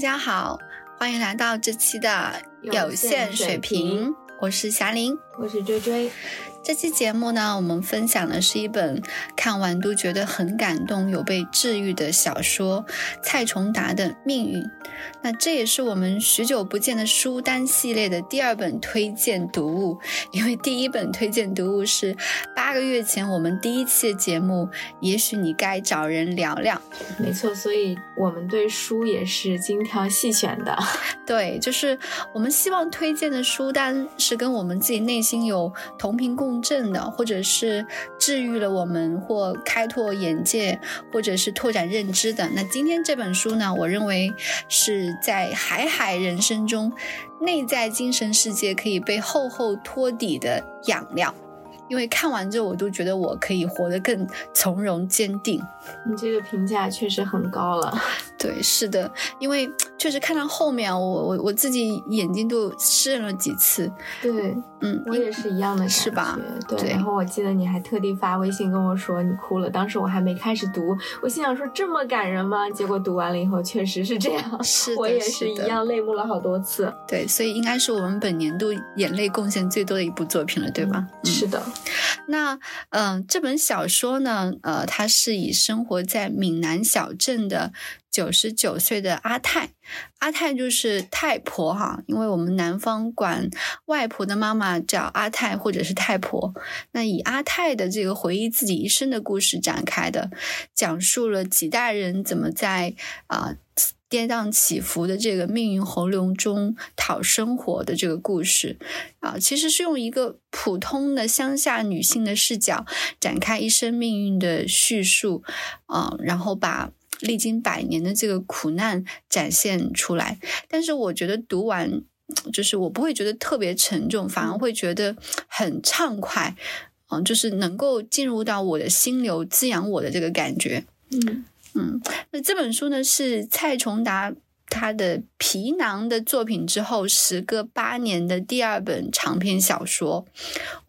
家好，欢迎来到这期的有限水平，我是霞玲，我是追追。这期节目呢，我们分享的是一本看完都觉得很感动、有被治愈的小说《蔡崇达的命运》。那这也是我们许久不见的书单系列的第二本推荐读物，因为第一本推荐读物是八个月前我们第一期的节目，也许你该找人聊聊。没错，所以我们对书也是精挑细选的。对，就是我们希望推荐的书单是跟我们自己内心有同频共。共振的，或者是治愈了我们，或开拓眼界，或者是拓展认知的。那今天这本书呢，我认为是在海海人生中，内在精神世界可以被厚厚托底的养料。因为看完之后，我都觉得我可以活得更从容坚定。你这个评价确实很高了。对，是的，因为确实看到后面，我我我自己眼睛都湿润了几次。对，嗯，我也是一样的，是吧？对。然后我记得你还特地发微信跟我说你哭了，当时我还没开始读，我心想说这么感人吗？结果读完了以后，确实是这样。是我也是一样，泪目了好多次。对，所以应该是我们本年度眼泪贡献最多的一部作品了，对吧？是的。那嗯，这本小说呢，呃，它是以生活在闽南小镇的九十九岁的阿泰，阿泰就是太婆哈，因为我们南方管外婆的妈妈叫阿泰或者是太婆。那以阿泰的这个回忆自己一生的故事展开的，讲述了几代人怎么在啊。跌宕起伏的这个命运洪流中讨生活的这个故事，啊，其实是用一个普通的乡下女性的视角展开一生命运的叙述，啊，然后把历经百年的这个苦难展现出来。但是我觉得读完，就是我不会觉得特别沉重，反而会觉得很畅快，嗯，就是能够进入到我的心流，滋养我的这个感觉，嗯。嗯，那这本书呢是蔡崇达他的皮囊的作品之后，时隔八年的第二本长篇小说。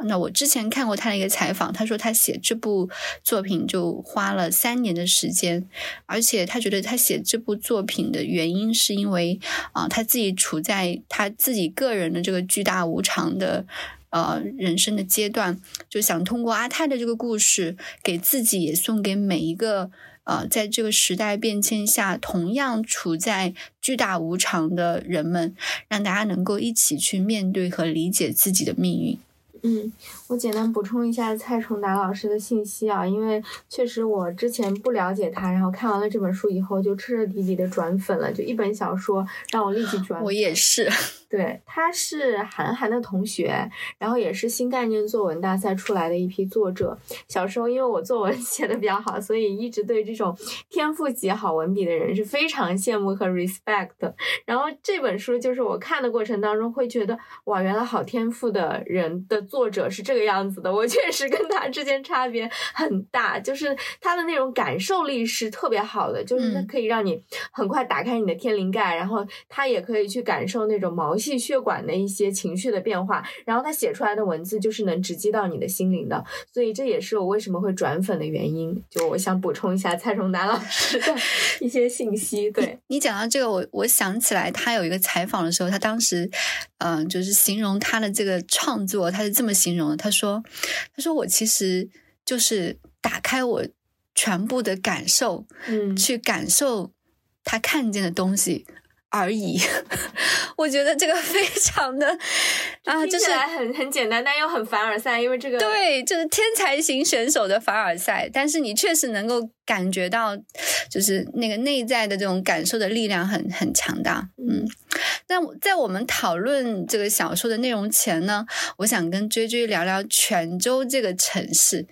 那我之前看过他的一个采访，他说他写这部作品就花了三年的时间，而且他觉得他写这部作品的原因是因为啊他自己处在他自己个人的这个巨大无常的呃人生的阶段，就想通过阿泰的这个故事，给自己也送给每一个。呃，在这个时代变迁下，同样处在巨大无常的人们，让大家能够一起去面对和理解自己的命运。嗯，我简单补充一下蔡崇达老师的信息啊，因为确实我之前不了解他，然后看完了这本书以后，就彻彻底底的转粉了，就一本小说让我立即转。我也是。对，他是韩寒的同学，然后也是新概念作文大赛出来的一批作者。小时候因为我作文 写的比较好，所以一直对这种天赋极好文笔的人是非常羡慕和 respect 的。然后这本书就是我看的过程当中会觉得，哇，原来好天赋的人的作者是这个样子的。我确实跟他之间差别很大，就是他的那种感受力是特别好的，就是他可以让你很快打开你的天灵盖，然后他也可以去感受那种毛。气血管的一些情绪的变化，然后他写出来的文字就是能直击到你的心灵的，所以这也是我为什么会转粉的原因。就我想补充一下蔡崇达老师的一些信息。对你讲到这个，我我想起来他有一个采访的时候，他当时嗯，就是形容他的这个创作，他是这么形容的：他说，他说我其实就是打开我全部的感受，嗯，去感受他看见的东西。而已，我觉得这个非常的啊，就是很很简单，但又很凡尔赛，因为这个对，就是天才型选手的凡尔赛，但是你确实能够感觉到，就是那个内在的这种感受的力量很很强大。嗯，那在我们讨论这个小说的内容前呢，我想跟追追聊聊泉州这个城市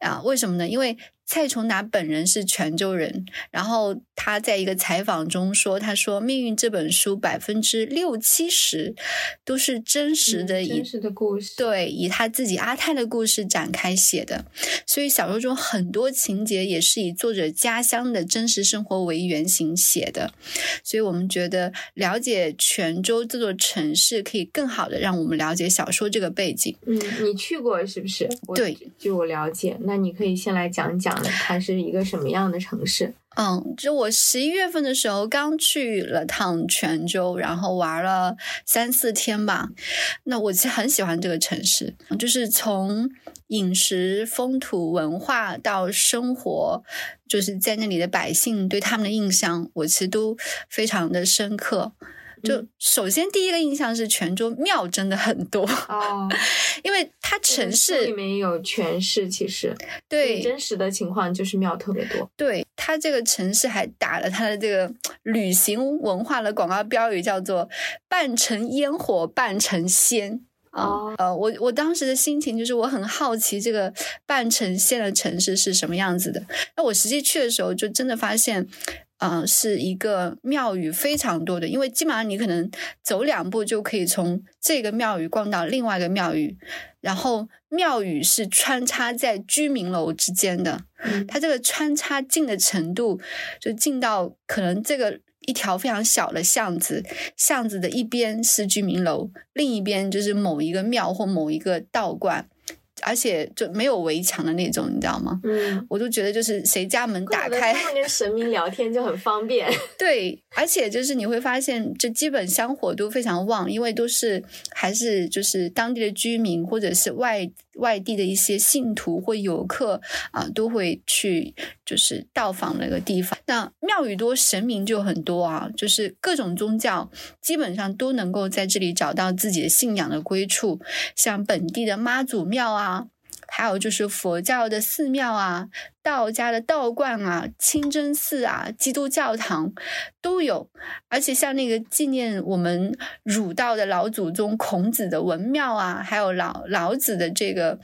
啊，为什么呢？因为。蔡崇达本人是泉州人，然后他在一个采访中说：“他说《命运》这本书百分之六七十都是真实的，以真实的故事，对，以他自己阿泰的故事展开写的，所以小说中很多情节也是以作者家乡的真实生活为原型写的，所以我们觉得了解泉州这座城市，可以更好的让我们了解小说这个背景。嗯，你去过是不是？对，据我了解，那你可以先来讲讲。”它是一个什么样的城市？嗯，就我十一月份的时候刚去了趟泉州，然后玩了三四天吧。那我其实很喜欢这个城市，就是从饮食、风土文化到生活，就是在那里的百姓对他们的印象，我其实都非常的深刻。就首先第一个印象是泉州庙真的很多哦，因为它城市里面有全市，其实对真实的情况就是庙特别多。对它这个城市还打了它的这个旅行文化的广告标语，叫做“半城烟火半城仙”啊。呃，我我当时的心情就是我很好奇这个半城县的城市是什么样子的。那我实际去的时候，就真的发现。嗯，是一个庙宇非常多的，因为基本上你可能走两步就可以从这个庙宇逛到另外一个庙宇，然后庙宇是穿插在居民楼之间的，它这个穿插近的程度就近到可能这个一条非常小的巷子，巷子的一边是居民楼，另一边就是某一个庙或某一个道观。而且就没有围墙的那种，你知道吗？嗯，我都觉得就是谁家门打开，跟神明聊天就很方便。对，而且就是你会发现，这基本香火都非常旺，因为都是还是就是当地的居民或者是外外地的一些信徒或游客啊，都会去就是到访那个地方。那庙宇多，神明就很多啊，就是各种宗教基本上都能够在这里找到自己的信仰的归处，像本地的妈祖庙啊。还有就是佛教的寺庙啊，道家的道观啊，清真寺啊，基督教堂都有。而且像那个纪念我们儒道的老祖宗孔子的文庙啊，还有老老子的这个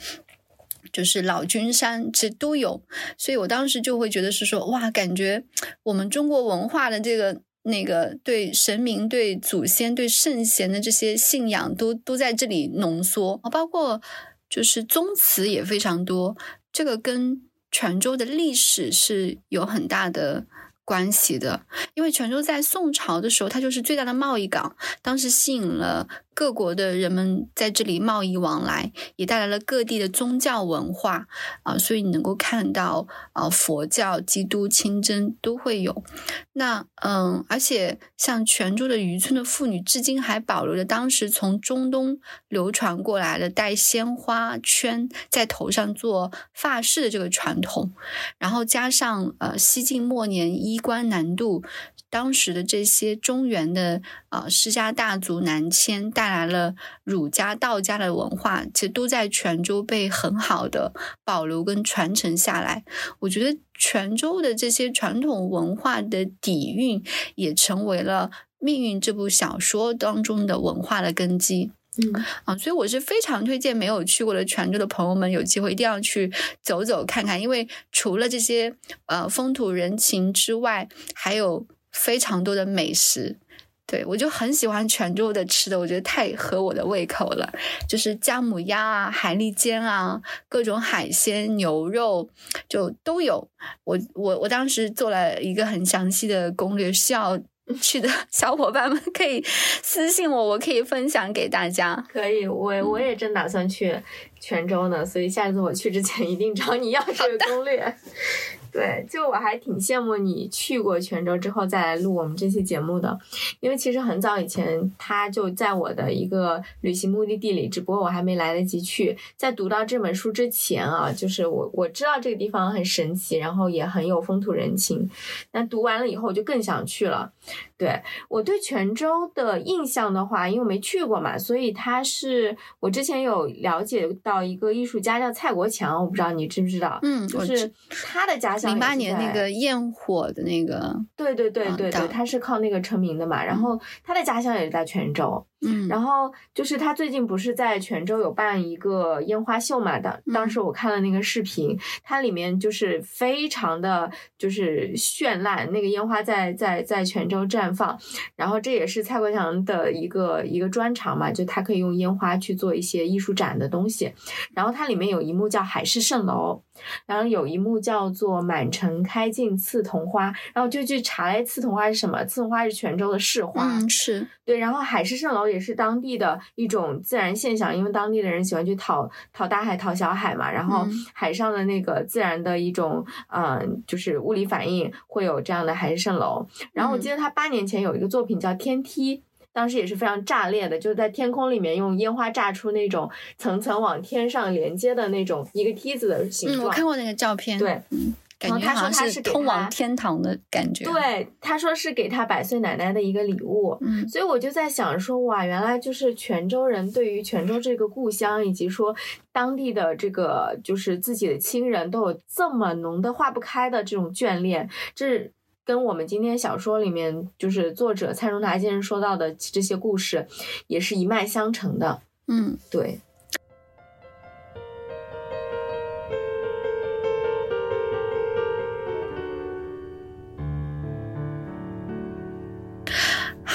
就是老君山，其实都有。所以我当时就会觉得是说，哇，感觉我们中国文化的这个那个对神明、对祖先、对圣贤的这些信仰，都都在这里浓缩，包括。就是宗祠也非常多，这个跟泉州的历史是有很大的关系的，因为泉州在宋朝的时候，它就是最大的贸易港，当时吸引了。各国的人们在这里贸易往来，也带来了各地的宗教文化啊，所以你能够看到啊，佛教、基督、清真都会有。那嗯，而且像泉州的渔村的妇女，至今还保留着当时从中东流传过来的戴鲜花圈在头上做发饰的这个传统，然后加上呃，西晋末年衣冠南渡。当时的这些中原的呃世家大族南迁，带来了儒家、道家的文化，其实都在泉州被很好的保留跟传承下来。我觉得泉州的这些传统文化的底蕴，也成为了《命运》这部小说当中的文化的根基。嗯啊，所以我是非常推荐没有去过的泉州的朋友们，有机会一定要去走走看看，因为除了这些呃风土人情之外，还有。非常多的美食，对我就很喜欢泉州的吃的，我觉得太合我的胃口了。就是姜母鸭啊、海蛎煎啊、各种海鲜、牛肉就都有。我我我当时做了一个很详细的攻略，需要 去的 小伙伴们 可以私信我，我可以分享给大家。可以，我我也正打算去泉州呢，所以下次我去之前一定找你要这个攻略。对，就我还挺羡慕你去过泉州之后再来录我们这期节目的，因为其实很早以前他就在我的一个旅行目的地里，只不过我还没来得及去。在读到这本书之前啊，就是我我知道这个地方很神奇，然后也很有风土人情。那读完了以后，我就更想去了。对我对泉州的印象的话，因为我没去过嘛，所以他是我之前有了解到一个艺术家叫蔡国强，我不知道你知不知道？嗯，就是他的家乡零八年那个焰火的那个，对对对对对，他是靠那个成名的嘛。然后他的家乡也是在泉州。嗯，然后就是他最近不是在泉州有办一个烟花秀嘛？当当时我看了那个视频，它里面就是非常的就是绚烂，那个烟花在在在泉州绽放。然后这也是蔡国强的一个一个专长嘛，就他可以用烟花去做一些艺术展的东西。然后它里面有一幕叫海市蜃楼，然后有一幕叫做满城开尽刺桐花，然后就去查了刺桐花是什么？刺桐花是泉州的市花，嗯，是对。然后海市蜃楼。也是当地的一种自然现象，因为当地的人喜欢去讨讨大海、讨小海嘛，然后海上的那个自然的一种，嗯，就是物理反应会有这样的海市蜃楼。然后我记得他八年前有一个作品叫《天梯》。当时也是非常炸裂的，就是在天空里面用烟花炸出那种层层往天上连接的那种一个梯子的形状。嗯，我看过那个照片。对，嗯，感觉好像是通往天堂的感觉。对，他说是给他百岁奶奶的一个礼物。嗯，所以我就在想说，哇，原来就是泉州人对于泉州这个故乡，以及说当地的这个就是自己的亲人都有这么浓的化不开的这种眷恋，这。跟我们今天小说里面就是作者蔡荣达先生说到的这些故事，也是一脉相承的。嗯，对。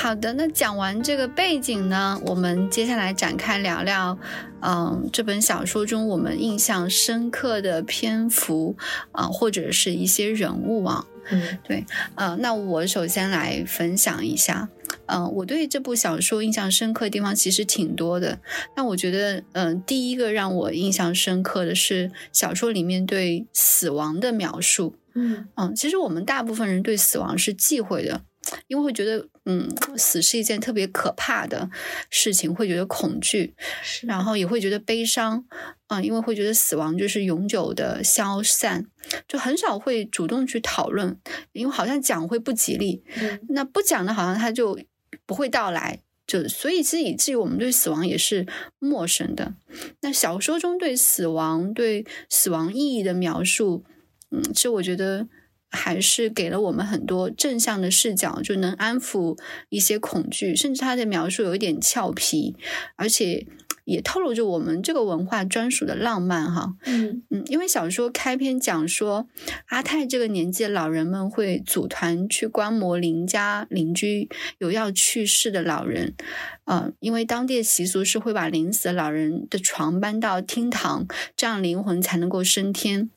好的，那讲完这个背景呢，我们接下来展开聊聊，嗯，这本小说中我们印象深刻的篇幅啊，或者是一些人物啊。嗯，对，呃，那我首先来分享一下，嗯，我对这部小说印象深刻的地方其实挺多的。那我觉得，嗯，第一个让我印象深刻的是小说里面对死亡的描述。嗯嗯，其实我们大部分人对死亡是忌讳的，因为会觉得，嗯，死是一件特别可怕的事情，会觉得恐惧，然后也会觉得悲伤。啊，因为会觉得死亡就是永久的消散，就很少会主动去讨论，因为好像讲会不吉利。那不讲的，好像它就不会到来，就所以其实以至于我们对死亡也是陌生的。那小说中对死亡、对死亡意义的描述，嗯，其实我觉得还是给了我们很多正向的视角，就能安抚一些恐惧，甚至他的描述有一点俏皮，而且。也透露着我们这个文化专属的浪漫，哈，嗯嗯，因为小说开篇讲说，阿泰这个年纪的老人们会组团去观摩邻家邻居有要去世的老人，呃，因为当地的习俗是会把临死的老人的床搬到厅堂，这样灵魂才能够升天。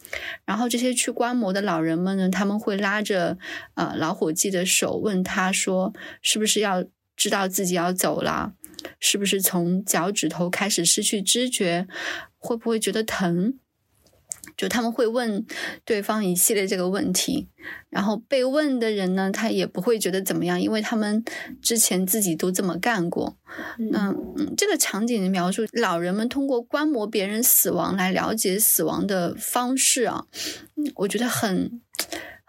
然后这些去观摩的老人们呢，他们会拉着呃老伙计的手，问他说，是不是要知道自己要走了？是不是从脚趾头开始失去知觉？会不会觉得疼？就他们会问对方一系列这个问题，然后被问的人呢，他也不会觉得怎么样，因为他们之前自己都这么干过。那嗯，这个场景的描述，老人们通过观摩别人死亡来了解死亡的方式啊，我觉得很。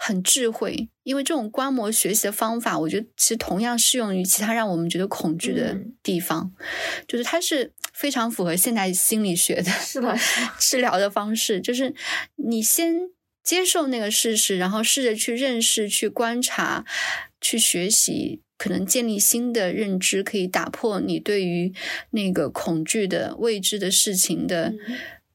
很智慧，因为这种观摩学习的方法，我觉得其实同样适用于其他让我们觉得恐惧的地方，就是它是非常符合现代心理学的，是的，治疗的方式，就是你先接受那个事实，然后试着去认识、去观察、去学习，可能建立新的认知，可以打破你对于那个恐惧的未知的事情的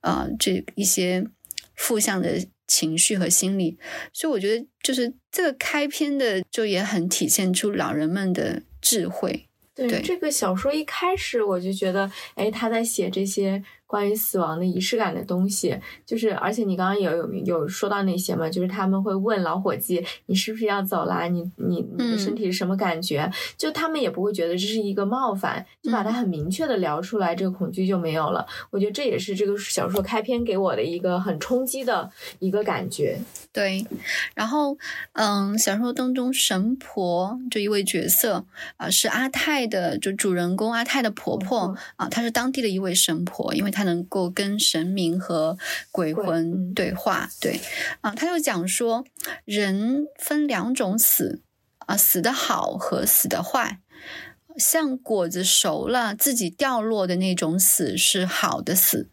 啊这一些负向的。情绪和心理，所以我觉得就是这个开篇的就也很体现出老人们的智慧。对这个小说一开始我就觉得，哎，他在写这些。关于死亡的仪式感的东西，就是而且你刚刚有有有说到那些嘛，就是他们会问老伙计，你是不是要走啦？你你你的身体是什么感觉？就他们也不会觉得这是一个冒犯，就把它很明确的聊出来，这个恐惧就没有了。我觉得这也是这个小说开篇给我的一个很冲击的一个感觉。对，然后嗯，小说当中神婆这一位角色啊，是阿泰的就主人公阿泰的婆婆啊，她是当地的一位神婆，因为她。能够跟神明和鬼魂对话，对啊，他就讲说，人分两种死啊，死的好和死的坏。像果子熟了自己掉落的那种死是好的死，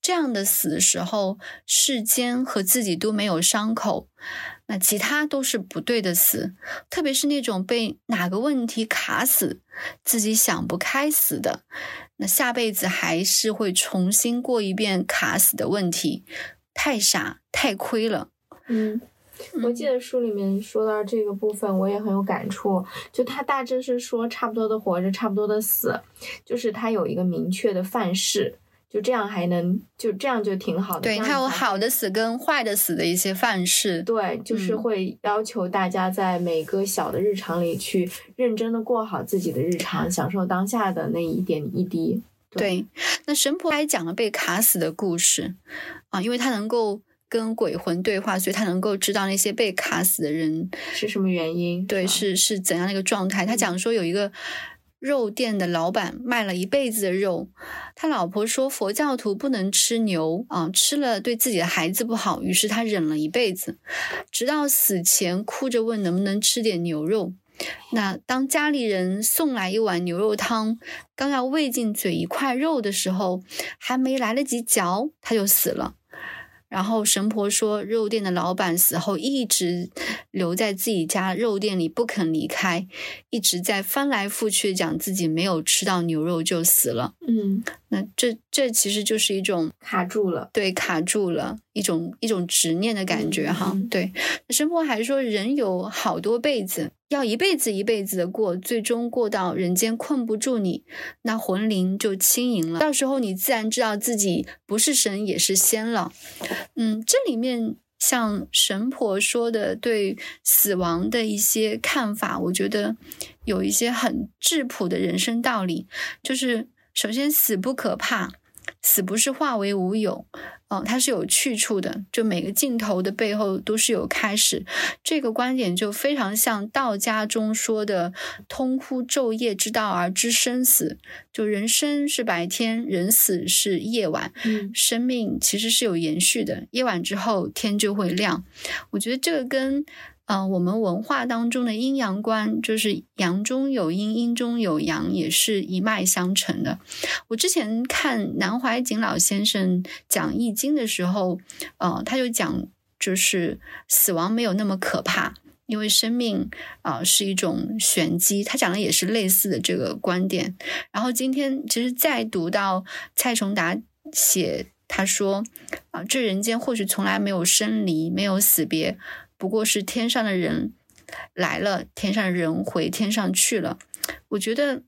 这样的死的时候，世间和自己都没有伤口，那其他都是不对的死。特别是那种被哪个问题卡死，自己想不开死的，那下辈子还是会重新过一遍卡死的问题，太傻太亏了。嗯。我记得书里面说到这个部分，我也很有感触。就他大致是说，差不多的活着，差不多的死，就是他有一个明确的范式，就这样还能就这样就挺好的。对他有好的。死跟坏的死的一些范式。对，就是嗯会要求大家在每个小的日常里去认真的过好自己的日常，享受当下的那一点一滴。对，那神婆还讲了被卡死的故事啊，因为他能够跟鬼魂对话，所以他能够知道那些被卡死的人是什么原因？对是是怎样的一个状态。他讲说有一个肉店的老板卖了一辈子的肉，他老婆说佛教徒不能吃牛啊，吃了对自己的孩子不好，于是他忍了一辈子，直到死前哭着问能不能吃点牛肉。那当家里人送来一碗牛肉汤，刚要喂进嘴一块肉的时候，还没来得及嚼，他就死了。然后神婆说，肉店的老板死后一直留在自己家肉店里不肯离开，一直在翻来覆去讲自己没有吃到牛肉就死了。嗯，那这这其实就是一种卡住了。对卡住了一种一种执念的感觉哈。对，神婆还说，人有好多辈子，要一辈子一辈子的过，最终过到人间困不住你，那魂灵就轻盈了。到时候你自然知道自己不是神也是仙了。嗯，这里面。像神婆说的对死亡的一些看法，我觉得有一些很质朴的人生道理，就是首先死不可怕，死不是化为无有，哦、它是有去处的，就每个镜头的背后都是有开始。这个观点就非常像道家中说的“通乎昼夜之道而知生死”，就人生是白天，人死是夜晚，嗯生命其实是有延续的，夜晚之后天就会亮。我觉得这个跟呃我们文化当中的阴阳观，就是阳中有阴，阴中有阳，也是一脉相承的。我之前看南怀瑾老先生讲《易经》的时候，呃，他就讲就是死亡没有那么可怕。因为生命啊、是一种玄机，他讲的也是类似的这个观点。然后今天其实再读到蔡崇达写，他说啊、这人间或许从来没有生离，没有死别，不过是天上的人来了，天上的人回天上去了。我觉得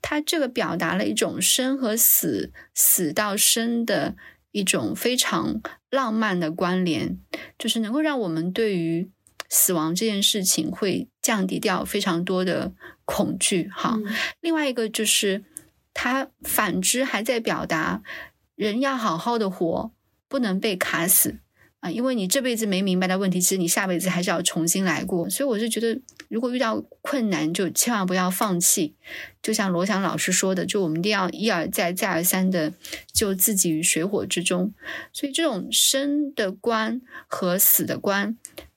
他这个表达了一种生和死、死到生的一种非常浪漫的关联，就是能够让我们对于死亡这件事情会降低掉非常多的恐惧。哈，嗯另外一个就是，他反之还在表达，人要好好的活，不能被卡死啊、因为你这辈子没明白的问题，其实你下辈子还是要重新来过。所以我是觉得，如果遇到困难，就千万不要放弃。就像罗翔老师说的，就我们一定要一而再、再而三的救自己于水火之中。所以这种生的观和死的观，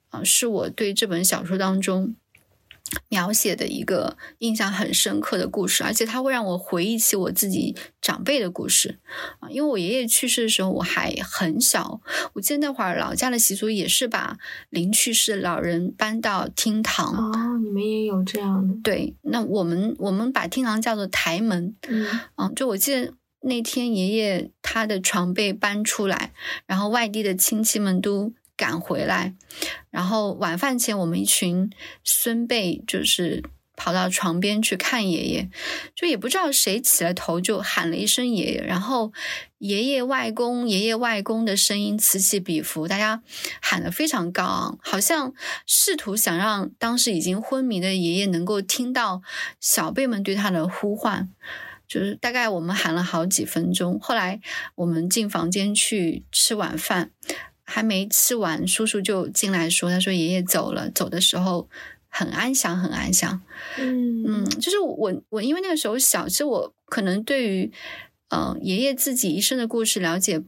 啊、是我对这本小说当中描写的一个印象很深刻的故事，而且它会让我回忆起我自己长辈的故事啊。因为我爷爷去世的时候我还很小，我记得那会儿老家的习俗也是把临去世的老人搬到厅堂。哦，你们也有这样的，对，那我们我们把厅堂叫做台门，嗯嗯，就我记得那天爷爷他的床被搬出来，然后外地的亲戚们都赶回来，然后晚饭前我们一群孙辈就是跑到床边去看爷爷，就也不知道谁起了头就喊了一声爷爷，然后爷爷外公爷爷外公的声音此起彼伏，大家喊得非常高昂，好像试图想让当时已经昏迷的爷爷能够听到小辈们对他的呼唤。就是大概我们喊了好几分钟，后来我们进房间去吃晚饭，还没吃完，叔叔就进来说：“他说爷爷走了，走的时候很安详，很安详。”嗯嗯，就是我我因为那个时候小，其实我可能对于嗯、呃爷爷自己一生的故事了解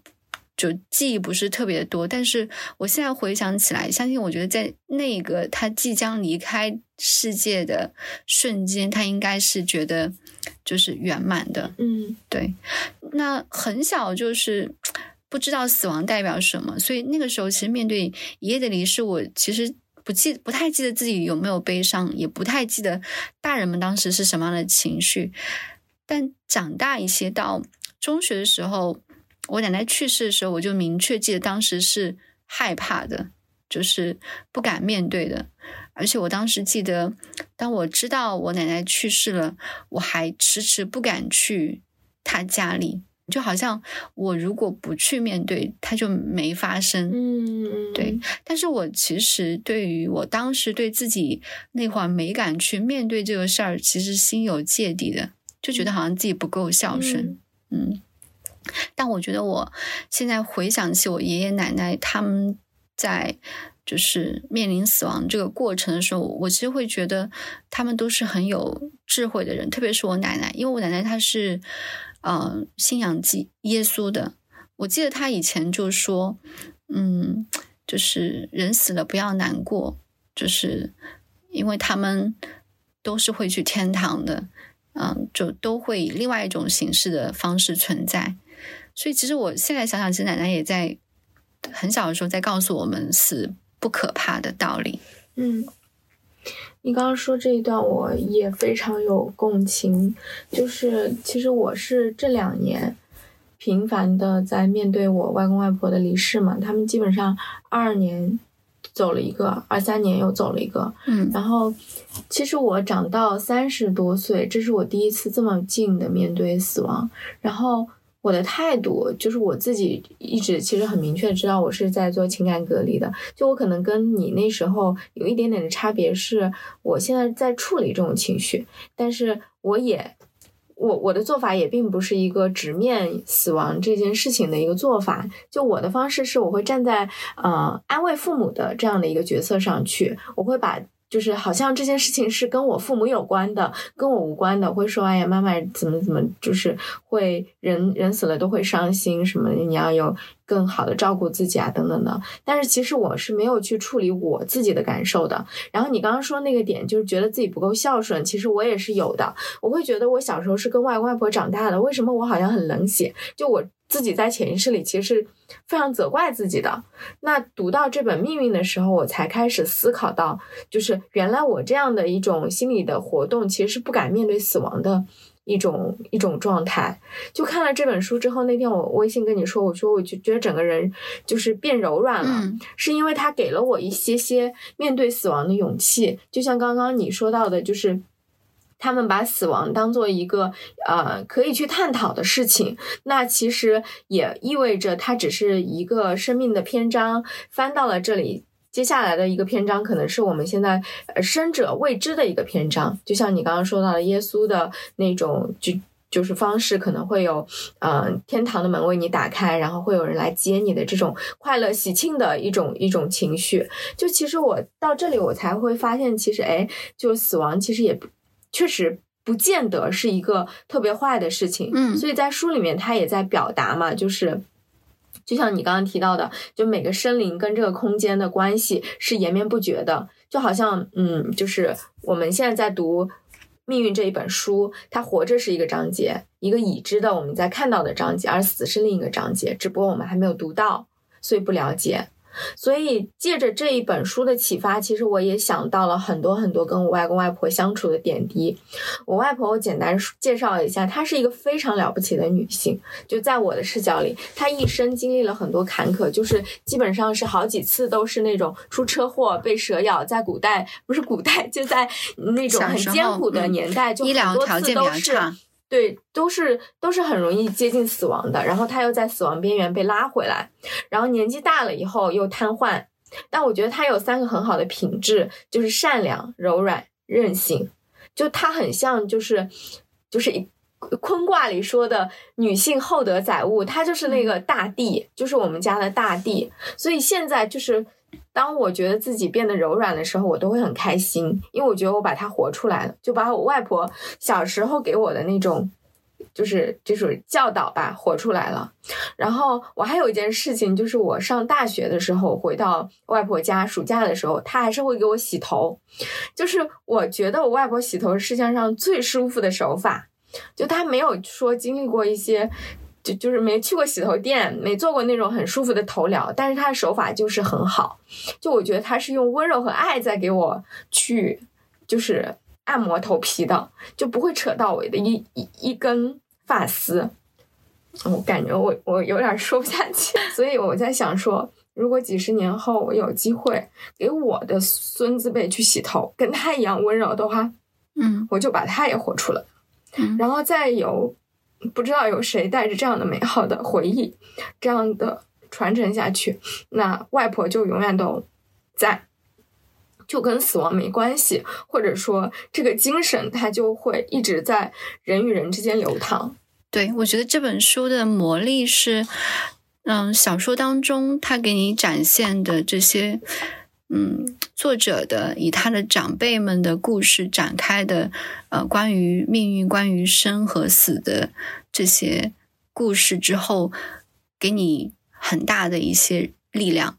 就记忆不是特别的多，但是我现在回想起来，相信我觉得在那个他即将离开世界的瞬间，他应该是觉得就是圆满的。嗯对，那很小就是不知道死亡代表什么，所以那个时候其实面对爷爷的离世，我其实不记不太记得自己有没有悲伤，也不太记得大人们当时是什么样的情绪。但长大一些到中学的时候，我奶奶去世的时候，我就明确记得当时是害怕的，就是不敢面对的。而且我当时记得，当我知道我奶奶去世了，我还迟迟不敢去她家里，就好像我如果不去面对，它就没发生。嗯，对。但是我其实对于我当时对自己那会儿没敢去面对这个事儿，其实心有芥蒂的，就觉得好像自己不够孝顺。嗯。但我觉得我现在回想起我爷爷奶奶他们在就是面临死亡这个过程的时候，我其实会觉得他们都是很有智慧的人，特别是我奶奶，因为我奶奶她是。呃，信仰基耶稣的，我记得他以前就说，嗯，就是人死了不要难过，就是因为他们都是会去天堂的，嗯，就都会以另外一种形式的方式存在。所以，其实我现在想想，其实奶奶也在很小的时候在告诉我们死不可怕的道理。嗯。你刚刚说这一段，我也非常有共情。就是其实我是这两年频繁的在面对我外公外婆的离世嘛，他们基本上二二年走了一个，二三年又走了一个。嗯，然后其实我长到三十多岁，这是我第一次这么近的面对死亡，然后。我的态度就是我自己一直其实很明确知道我是在做情感隔离的，就我可能跟你那时候有一点点的差别是，我现在在处理这种情绪，但是我也我我的做法也并不是一个直面死亡这件事情的一个做法，就我的方式是我会站在呃安慰父母的这样的一个角色上去，我会把。就是好像这件事情是跟我父母有关的，跟我无关的。会说哎呀，妈妈怎么怎么，就是会人人死了都会伤心什么，你要有更好的照顾自己啊，等等的。但是其实我是没有去处理我自己的感受的。然后你刚刚说那个点，就是觉得自己不够孝顺，其实我也是有的。我会觉得我小时候是跟外公外婆长大的，为什么我好像很冷血？就我。自己在潜意识里其实是非常责怪自己的。那读到这本命运的时候，我才开始思考到，就是原来我这样的一种心理的活动，其实是不敢面对死亡的一种一种状态。就看了这本书之后，那天我微信跟你说，我说我就觉得整个人就是变柔软了，是因为它给了我一些些面对死亡的勇气。就像刚刚你说到的，就是。他们把死亡当做一个呃可以去探讨的事情，那其实也意味着它只是一个生命的篇章，翻到了这里，接下来的一个篇章可能是我们现在呃生者未知的一个篇章。就像你刚刚说到的，耶稣的那种就就是方式，可能会有嗯天堂的门为你打开，然后会有人来接你的这种快乐喜庆的一种一种情绪。就其实我到这里，我才会发现，其实哎，就死亡其实也。确实不见得是一个特别坏的事情，嗯，所以在书里面他也在表达嘛，就是就像你刚刚提到的，就每个生灵跟这个空间的关系是延绵不绝的，就好像嗯，就是我们现在在读《命运》这一本书，它活着是一个章节，一个已知的我们在看到的章节，而死是另一个章节，只不过我们还没有读到，所以不了解。所以借着这一本书的启发，其实我也想到了很多很多跟我外公外婆相处的点滴。我外婆，我简单介绍一下，她是一个非常了不起的女性。就在我的视角里，她一生经历了很多坎坷，就是基本上是好几次都是那种出车祸、被蛇咬。在古代，不是古代，就在那种很艰苦的年代，就很多次都是。对，都是都是很容易接近死亡的，然后他又在死亡边缘被拉回来，然后年纪大了以后又瘫痪。但我觉得他有三个很好的品质，就是善良、柔软、韧性。就他很像，就是就是坤卦里说的女性厚德载物，她就是那个大地，就是我们家的大地。所以现在就是。当我觉得自己变得柔软的时候，我都会很开心，因为我觉得我把它活出来了，就把我外婆小时候给我的那种，就是这种教导吧，活出来了。然后我还有一件事情，就是我上大学的时候回到外婆家，暑假的时候，她还是会给我洗头，就是我觉得我外婆洗头是世界上最舒服的手法，就她没有说经历过一些。就就是没去过洗头店，没做过那种很舒服的头疗，但是他的手法就是很好。就我觉得他是用温柔和爱在给我去，就是按摩头皮的，就不会扯到我的一一一根发丝。我感觉我我有点说不下去，所以我在想说，如果几十年后我有机会给我的孙子辈去洗头，跟他一样温柔的话，嗯，我就把他也活出来，然后再有。不知道有谁带着这样的美好的回忆，这样的传承下去，那外婆就永远都在，就跟死亡没关系，或者说这个精神它就会一直在人与人之间流淌。对，我觉得这本书的魔力是，嗯，小说当中他给你展现的这些，嗯，作者的以他的长辈们的故事展开的，呃，关于命运、关于生和死的这些故事之后，给你很大的一些力量。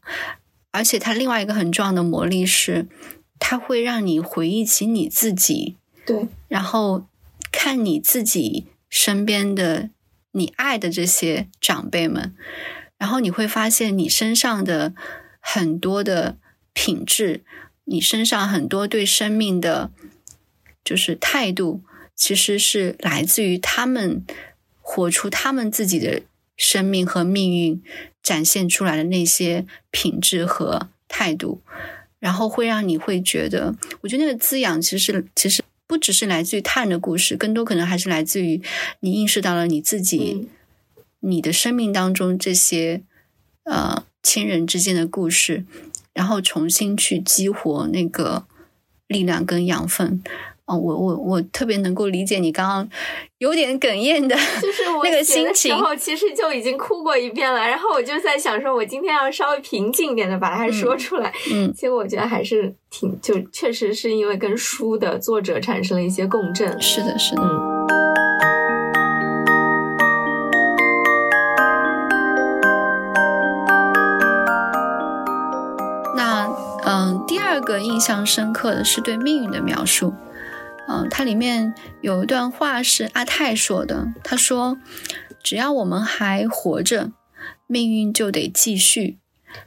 而且，它另外一个很重要的魔力是，它会让你回忆起你自己，对，然后看你自己。身边的你爱的这些长辈们，然后你会发现你身上的很多的品质，你身上很多对生命的，就是态度，其实是来自于他们活出他们自己的生命和命运展现出来的那些品质和态度，然后会让你会觉得，我觉得那个滋养其实其实。不只是来自于他人的故事，更多可能还是来自于你意识到了你自己，你的生命当中这些呃亲人之间的故事，然后重新去激活那个力量跟养分。哦，我我我特别能够理解你刚刚有点哽咽的，就是我 那个心情。然后其实就已经哭过一遍了，然后我就在想说，我今天要稍微平静一点的把它说出来。嗯，其实我觉得还是挺，就确实是因为跟书的作者产生了一些共振。是的，是的。那个印象深刻的是对命运的描述。嗯，它里面有一段话是阿泰说的。他说：“只要我们还活着，命运就得继续。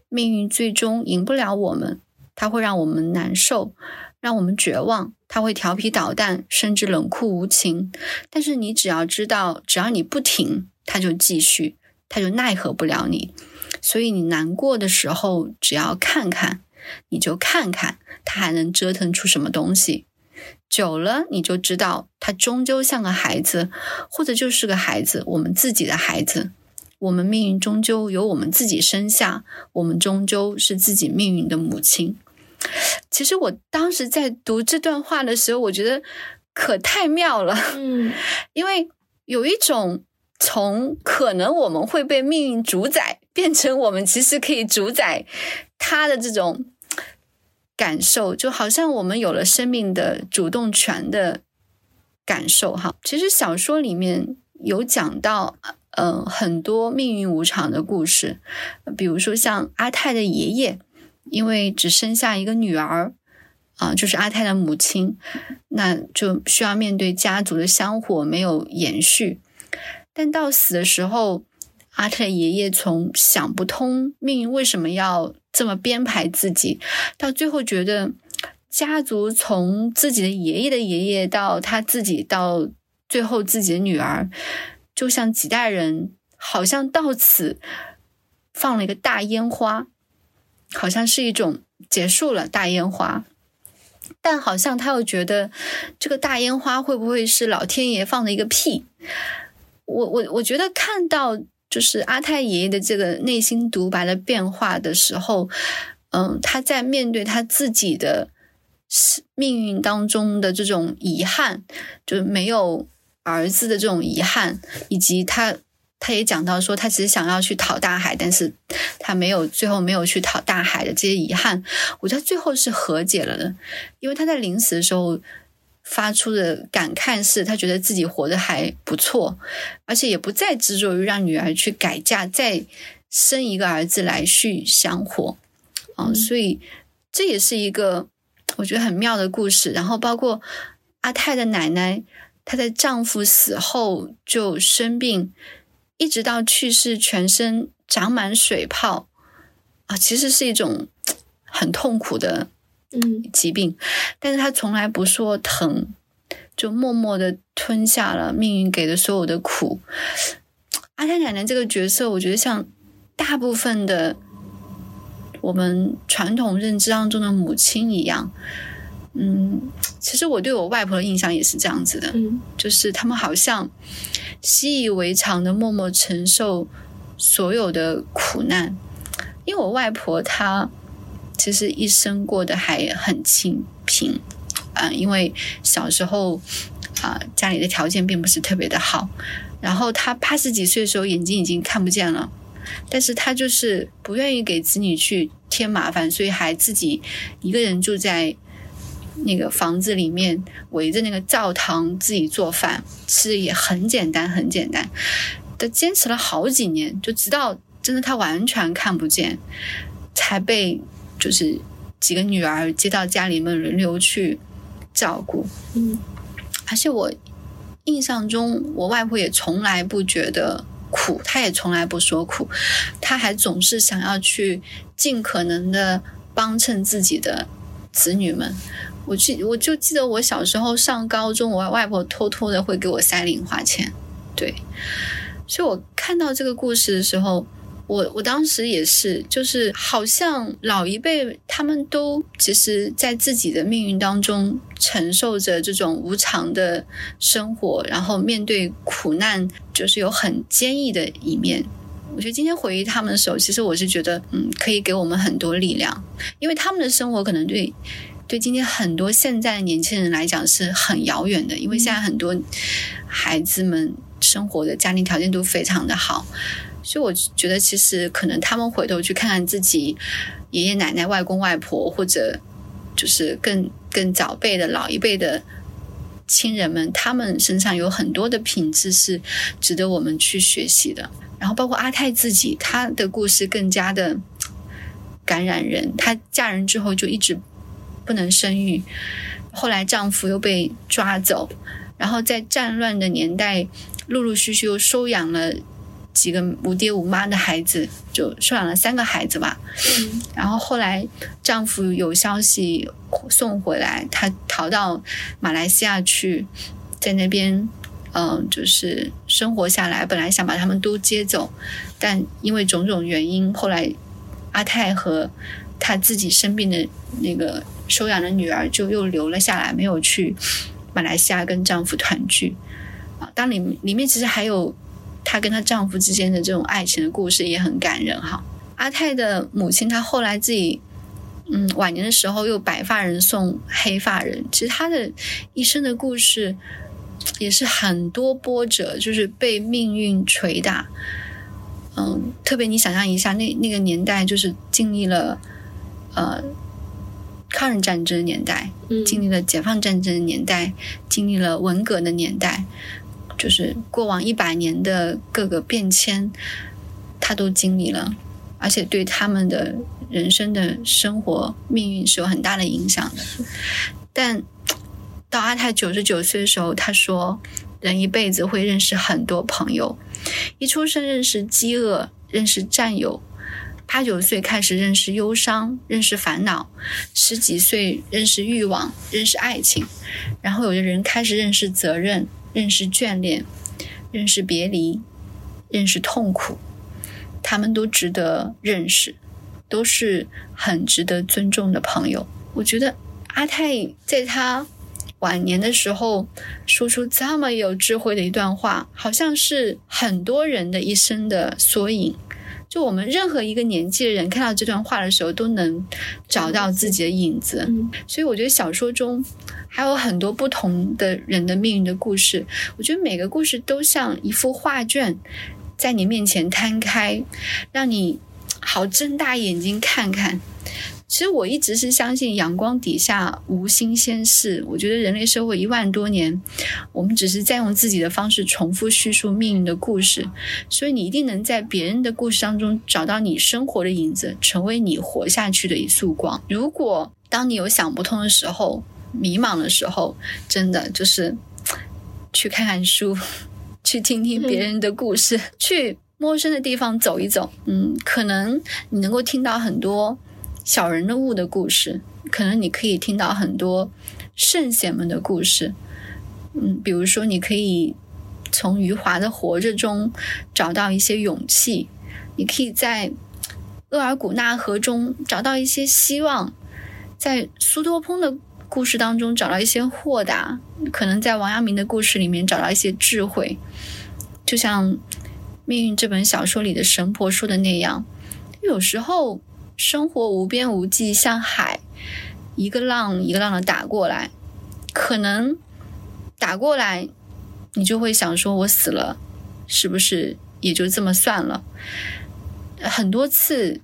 命运最终赢不了我们，它会让我们难受，让我们绝望。它会调皮捣蛋，甚至冷酷无情。但是你只要知道，只要你不停，它就继续，它就奈何不了你。所以你难过的时候，只要看看，你就看看，他还能折腾出什么东西。”久了，你就知道他终究像个孩子，或者就是个孩子，我们自己的孩子。我们命运终究由我们自己生下，我们终究是自己命运的母亲。其实我当时在读这段话的时候，我觉得可太妙了。嗯，因为有一种从可能我们会被命运主宰，变成我们其实可以主宰他的这种。感受就好像我们有了生命的主动权的感受哈。其实小说里面有讲到，呃，很多命运无常的故事，比如说像阿泰的爷爷，因为只生下一个女儿，啊，就是阿泰的母亲，那就需要面对家族的香火没有延续，但到死的时候。阿特爷爷从想不通命运为什么要这么编排自己，到最后觉得家族从自己的爷爷的爷爷到他自己，到最后自己的女儿，就像几代人，好像到此放了一个大烟花，好像是一种结束了大烟花，但好像他又觉得这个大烟花会不会是老天爷放的一个屁？我我我觉得看到。就是阿泰爷爷的这个内心独白的变化的时候，嗯，他在面对他自己的命运当中的这种遗憾，就是没有儿子的这种遗憾，以及他他也讲到说，他其实想要去讨大海，但是他没有最后没有去讨大海的这些遗憾，我觉得最后是和解了的，因为他在临死的时候。发出的感慨是，他觉得自己活得还不错，而且也不再执着于让女儿去改嫁，再生一个儿子来续香火啊。所以这也是一个我觉得很妙的故事。然后包括阿泰的奶奶，她在丈夫死后就生病，一直到去世，全身长满水泡啊，其实是一种很痛苦的。嗯，疾病，但是他从来不说疼，就默默的吞下了命运给的所有的苦。阿泰奶奶这个角色，我觉得像大部分的我们传统认知当中的母亲一样，嗯，其实我对我外婆的印象也是这样子的，嗯就是他们好像习以为常的默默承受所有的苦难。因为我外婆她其实一生过得还很清贫，啊、因为小时候啊、家里的条件并不是特别的好，然后他八十几岁的时候眼睛已经看不见了，但是他就是不愿意给子女去添麻烦，所以还自己一个人住在那个房子里面，围着那个灶堂自己做饭，吃的也很简单，很简单。他坚持了好几年，就直到真的他完全看不见，才被就是几个女儿接到家里面轮流去照顾。嗯而且我印象中，我外婆也从来不觉得苦，她也从来不说苦，她还总是想要去尽可能的帮衬自己的子女们。我记，我就记得我小时候上高中，我外婆偷偷的会给我塞零花钱，对。所以我看到这个故事的时候，我我当时也是，就是好像老一辈他们都其实，在自己的命运当中承受着这种无常的生活，然后面对苦难，就是有很坚毅的一面。我觉得今天回忆他们的时候，其实我是觉得，嗯，可以给我们很多力量，因为他们的生活可能对对今天很多现在的年轻人来讲是很遥远的，因为现在很多孩子们生活的家庭条件都非常的好，所以我觉得其实可能他们回头去看看自己爷爷奶奶、外公外婆，或者就是更更早辈的老一辈的亲人们，他们身上有很多的品质是值得我们去学习的。然后包括阿泰自己，他的故事更加的感染人。她嫁人之后就一直不能生育，后来丈夫又被抓走，然后在战乱的年代，陆陆续续又收养了几个无爹无妈的孩子，就收养了三个孩子吧。嗯然后后来丈夫有消息送回来，她逃到马来西亚去，在那边嗯、就是生活下来。本来想把他们都接走，但因为种种原因，后来阿泰和她自己生病的那个收养的女儿就又留了下来，没有去马来西亚跟丈夫团聚。啊，当里里面其实还有她跟她丈夫之间的这种爱情的故事，也很感人哈。阿泰的母亲，她后来自己，嗯，晚年的时候又白发人送黑发人。其实她的一生的故事也是很多波折，就是被命运捶打。嗯，特别你想象一下，那那个年代就是经历了，呃，抗日战争年代，嗯经历了解放战争的年代，经历了文革的年代，就是过往一百年的各个变迁，他都经历了，而且对他们的人生的生活命运是有很大的影响的。但到阿泰九十九岁的时候，他说：“人一辈子会认识很多朋友，一出生认识饥饿，认识战友。”八九岁开始认识忧伤，认识烦恼；十几岁认识欲望，认识爱情。然后有的人开始认识责任，认识眷恋，认识别离，认识痛苦。他们都值得认识，都是很值得尊重的朋友。我觉得阿泰在他晚年的时候说出这么有智慧的一段话，好像是很多人的一生的缩影。就我们任何一个年纪的人看到这段话的时候，都能找到自己的影子。嗯所以我觉得小说中还有很多不同的人的命运的故事。我觉得每个故事都像一幅画卷，在你面前摊开，让你好睁大眼睛看看。其实我一直是相信阳光底下无新鲜事。我觉得人类社会一万多年，我们只是在用自己的方式重复叙述命运的故事，所以你一定能在别人的故事当中找到你生活的影子，成为你活下去的一束光。如果当你有想不通的时候、迷茫的时候，真的就是去看看书，去听听别人的故事，去陌生的地方走一走。嗯，可能你能够听到很多小人的物的故事，可能你可以听到很多圣贤们的故事。嗯，比如说，你可以从余华的《活着》中找到一些勇气，你可以在额尔古纳河中找到一些希望，在苏多蓬的故事当中找到一些豁达，可能在王阳明的故事里面找到一些智慧，就像《命运》这本小说里的神婆说的那样，有时候生活无边无际，像海，一个浪一个浪的打过来，可能打过来，你就会想说，我死了，是不是也就这么算了？很多次。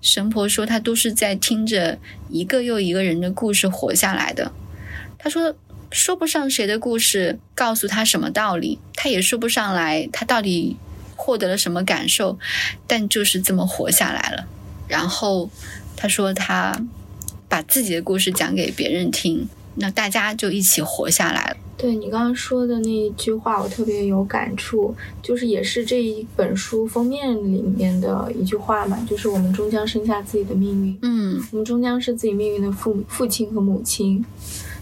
神婆说，她都是在听着一个又一个人的故事活下来的。她说，说不上谁的故事告诉她什么道理，她也说不上来她到底获得了什么感受，但就是这么活下来了。然后他说，他把自己的故事讲给别人听，那大家就一起活下来了。对你刚刚说的那一句话，我特别有感触，就是也是这一本书封面里面的一句话嘛，就是我们终将生下自己的命运，嗯，我们终将是自己命运的父父亲和母亲。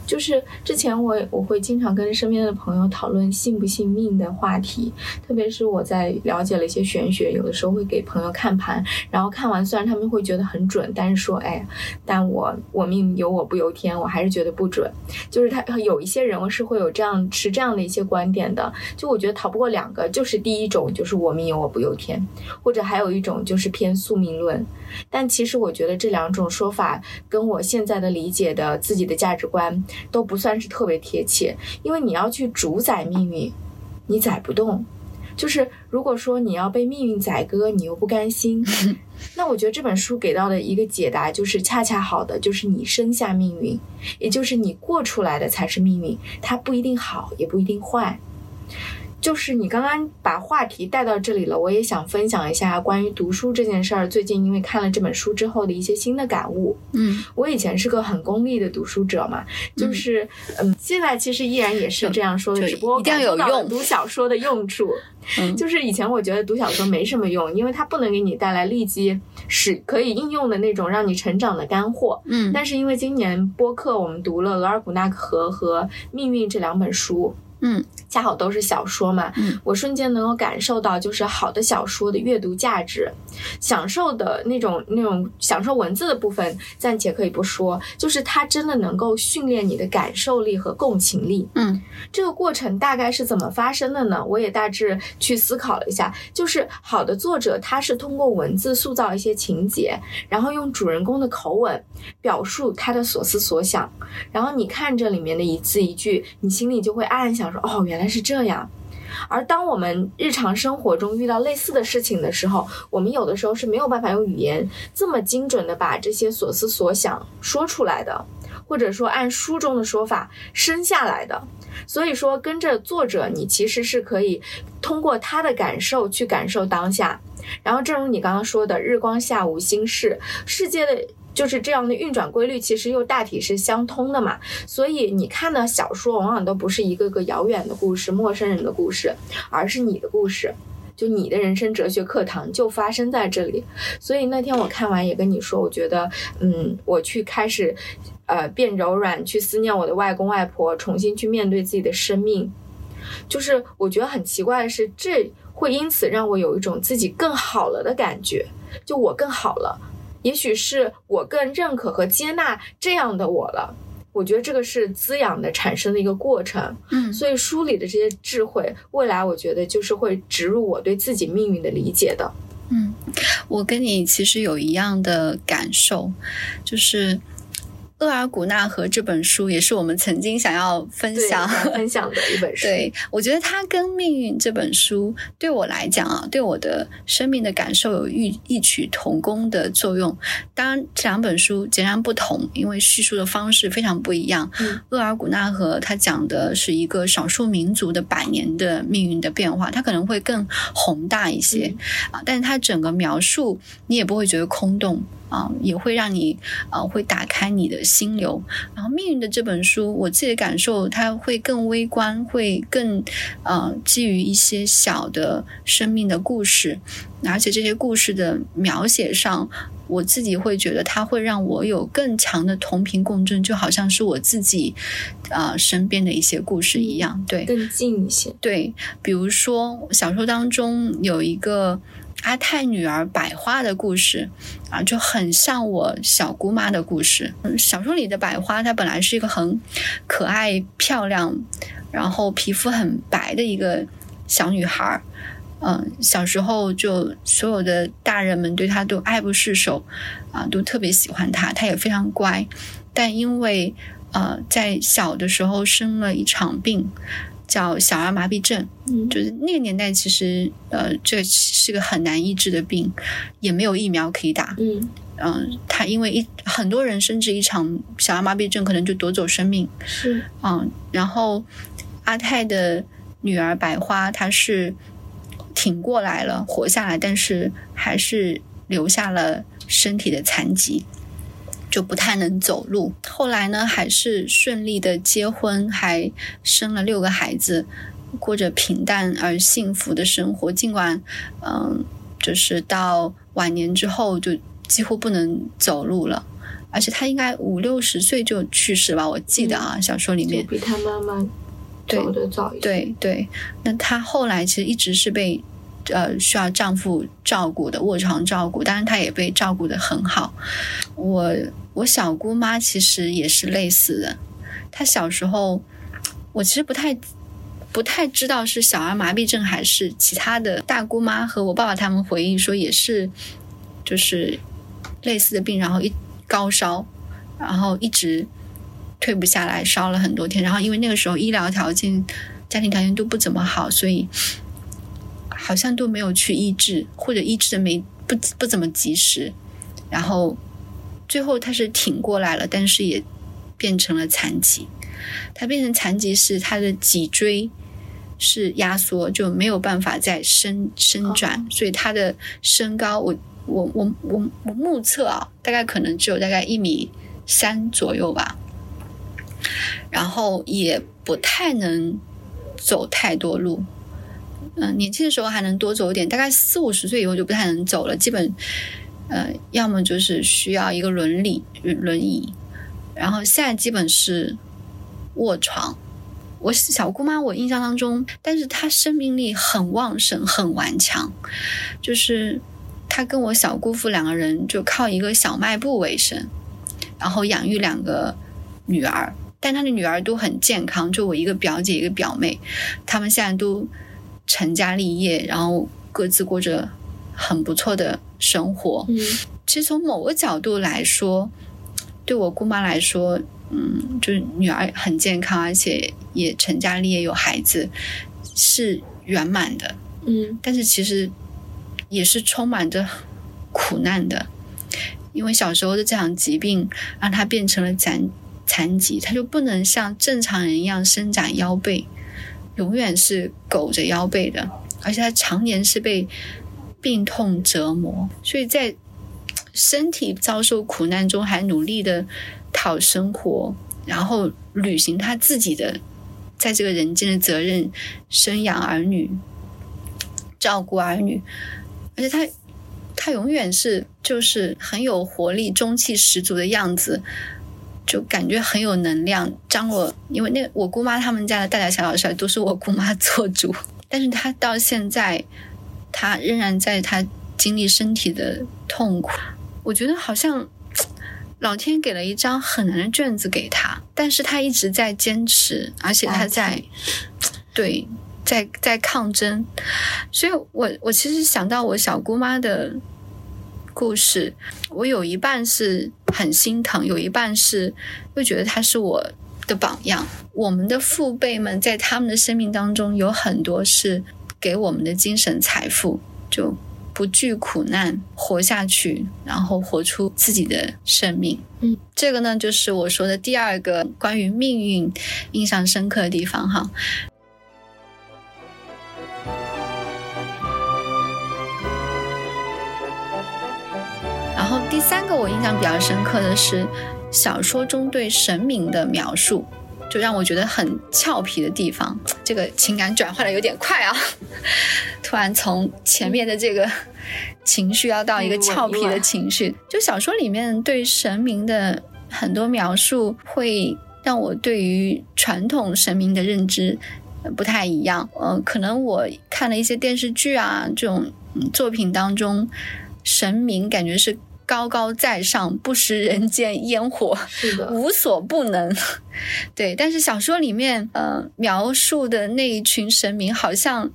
就是之前我我会经常跟身边的朋友讨论信不信命的话题，特别是我在了解了一些玄学，有的时候会给朋友看盘，然后看完虽然他们会觉得很准，但是说哎，但我我命由我不由天，我还是觉得不准。就是他有一些人是会有这样持这样的一些观点的，就我觉得逃不过两个，就是第一种就是我命由我不由天，或者还有一种就是偏宿命论。但其实我觉得这两种说法跟我现在的理解的自己的价值观。都不算是特别贴切，因为你要去主宰命运，你宰不动。就是如果说你要被命运宰割，你又不甘心，那我觉得这本书给到的一个解答就是恰恰好的，就是你生下命运，也就是你过出来的才是命运，它不一定好，也不一定坏。就是你刚刚把话题带到这里了，我也想分享一下关于读书这件事儿。最近因为看了这本书之后的一些新的感悟。嗯，我以前是个很功利的读书者嘛，就是嗯，现在其实依然也是这样说的，只不过一定要有用。读小说的用处，就是以前我觉得读小说没什么用，因为它不能给你带来立即使可以应用的那种让你成长的干货。嗯，但是因为今年播客我们读了额尔古纳河和命运这两本书。嗯，恰好都是小说嘛，嗯，我瞬间能够感受到，就是好的小说的阅读价值，享受的那种那种享受文字的部分暂且可以不说，就是它真的能够训练你的感受力和共情力。嗯，这个过程大概是怎么发生的呢？我也大致去思考了一下，就是好的作者他是通过文字塑造一些情节，然后用主人公的口吻表述他的所思所想，然后你看这里面的一字一句，你心里就会暗暗想。哦，原来是这样。而当我们日常生活中遇到类似的事情的时候，我们有的时候是没有办法用语言这么精准的把这些所思所想说出来的，或者说按书中的说法生下来的。所以说，跟着作者，你其实是可以通过他的感受去感受当下。然后，正如你刚刚说的，“日光下无心事”，世界的。就是这样的运转规律，其实又大体是相通的嘛。所以你看的小说，往往都不是一个个遥远的故事、陌生人的故事，而是你的故事。就你的人生哲学课堂就发生在这里。所以那天我看完也跟你说，我觉得，嗯，我去开始，呃，变柔软，去思念我的外公外婆，重新去面对自己的生命。就是我觉得很奇怪的是，这会因此让我有一种自己更好了的感觉，就我更好了。也许是我更认可和接纳这样的我了，我觉得这个是滋养的产生的一个过程。嗯，所以书里的这些智慧，未来我觉得就是会植入我对自己命运的理解的。嗯，我跟你其实有一样的感受，就是。《厄尔古纳河》这本书也是我们曾经想要分享分享的一本书。对我觉得它跟《命运》这本书对我来讲啊，对我的生命的感受有异异曲同工的作用。当然，这两本书截然不同，因为叙述的方式非常不一样。《厄尔古纳河》它讲的是一个少数民族的百年的命运的变化，它可能会更宏大一些啊，但是它整个描述你也不会觉得空洞。啊，也会让你啊，会打开你的心流。然后《命运》的这本书，我自己的感受，它会更微观，会更呃，基于一些小的生命的故事，而且这些故事的描写上，我自己会觉得它会让我有更强的同频共振，就好像是我自己啊身边的一些故事一样，对，更近一些。对，比如说小说当中有一个。阿泰女儿百花的故事啊，就很像我小姑妈的故事。小说里的百花，她本来是一个很可爱、漂亮，然后皮肤很白的一个小女孩。嗯，小时候就所有的大人们对她都爱不释手，啊，都特别喜欢她。她也非常乖，但因为呃，在小的时候生了一场病。叫小儿麻痹症，就是那个年代，其实呃，这是个很难医治的病，也没有疫苗可以打。嗯嗯，他因为一很多人甚至一场小儿麻痹症可能就夺走生命。是嗯，然后阿泰的女儿百花，她是挺过来了，活下来，但是还是留下了身体的残疾。就不太能走路，后来呢，还是顺利的结婚，还生了六个孩子，过着平淡而幸福的生活。尽管，嗯，就是到晚年之后，就几乎不能走路了，而且他应该五六十岁就去世吧，我记得啊，小说里面比他妈妈走的早一些。对对，那她后来其实一直是被。呃，需要丈夫照顾的卧床照顾，当然她也被照顾的很好。我我小姑妈其实也是类似的，她小时候我其实不太不太知道是小儿麻痹症还是其他的。大姑妈和我爸爸他们回忆说，也是就是类似的病，然后一高烧，然后一直退不下来，烧了很多天。然后因为那个时候医疗条件、家庭条件都不怎么好，所以。好像都没有去医治，或者医治的没不不怎么及时，然后最后他是挺过来了，但是也变成了残疾。他变成残疾是他的脊椎是压缩，就没有办法再伸伸展，所以他的身高，我我我我我目测啊，大概可能只有大概一米三左右吧，然后也不太能走太多路。嗯，年轻的时候还能多走一点，大概四五十岁以后就不太能走了。基本，呃，要么就是需要一个轮椅，轮椅。然后现在基本是卧床。我小姑妈，我印象当中，但是她生命力很旺盛，很顽强。就是她跟我小姑父两个人就靠一个小卖部为生，然后养育两个女儿。但她的女儿都很健康，就我一个表姐，一个表妹，他们现在都。成家立业，然后各自过着很不错的生活。嗯，其实从某个角度来说，对我姑妈来说，嗯，就是女儿很健康，而且也成家立业有孩子，是圆满的。嗯，但是其实也是充满着苦难的，因为小时候的这场疾病让她变成了残残疾，她就不能像正常人一样伸展腰背。永远是苟着腰背的，而且她常年是被病痛折磨，所以在身体遭受苦难中，还努力的讨生活，然后履行他自己的在这个人间的责任，生养儿女，照顾儿女，而且他他永远是就是很有活力、中气十足的样子。就感觉很有能量，张罗。因为那我姑妈他们家的大大小小事儿都是我姑妈做主，但是她到现在，她仍然在他经历身体的痛苦。我觉得好像老天给了一张很难的卷子给他，但是他一直在坚持，而且他在对 在在抗争。所以我我其实想到我小姑妈的。故事，我有一半是很心疼，有一半是会觉得他是我的榜样。我们的父辈们在他们的生命当中有很多是给我们的精神财富，就不惧苦难活下去，然后活出自己的生命。嗯，这个呢，就是我说的第二个关于命运印象深刻的地方哈。然后第三个我印象比较深刻的是小说中对神明的描述，就让我觉得很俏皮的地方。这个情感转换的有点快啊，突然从前面的这个情绪要到一个俏皮的情绪。就小说里面对神明的很多描述，会让我对于传统神明的认知不太一样。呃，可能我看了一些电视剧啊，这种嗯作品当中，神明感觉是高高在上，不食人间烟火，是的，无所不能。对，但是小说里面呃描述的那一群神明，好像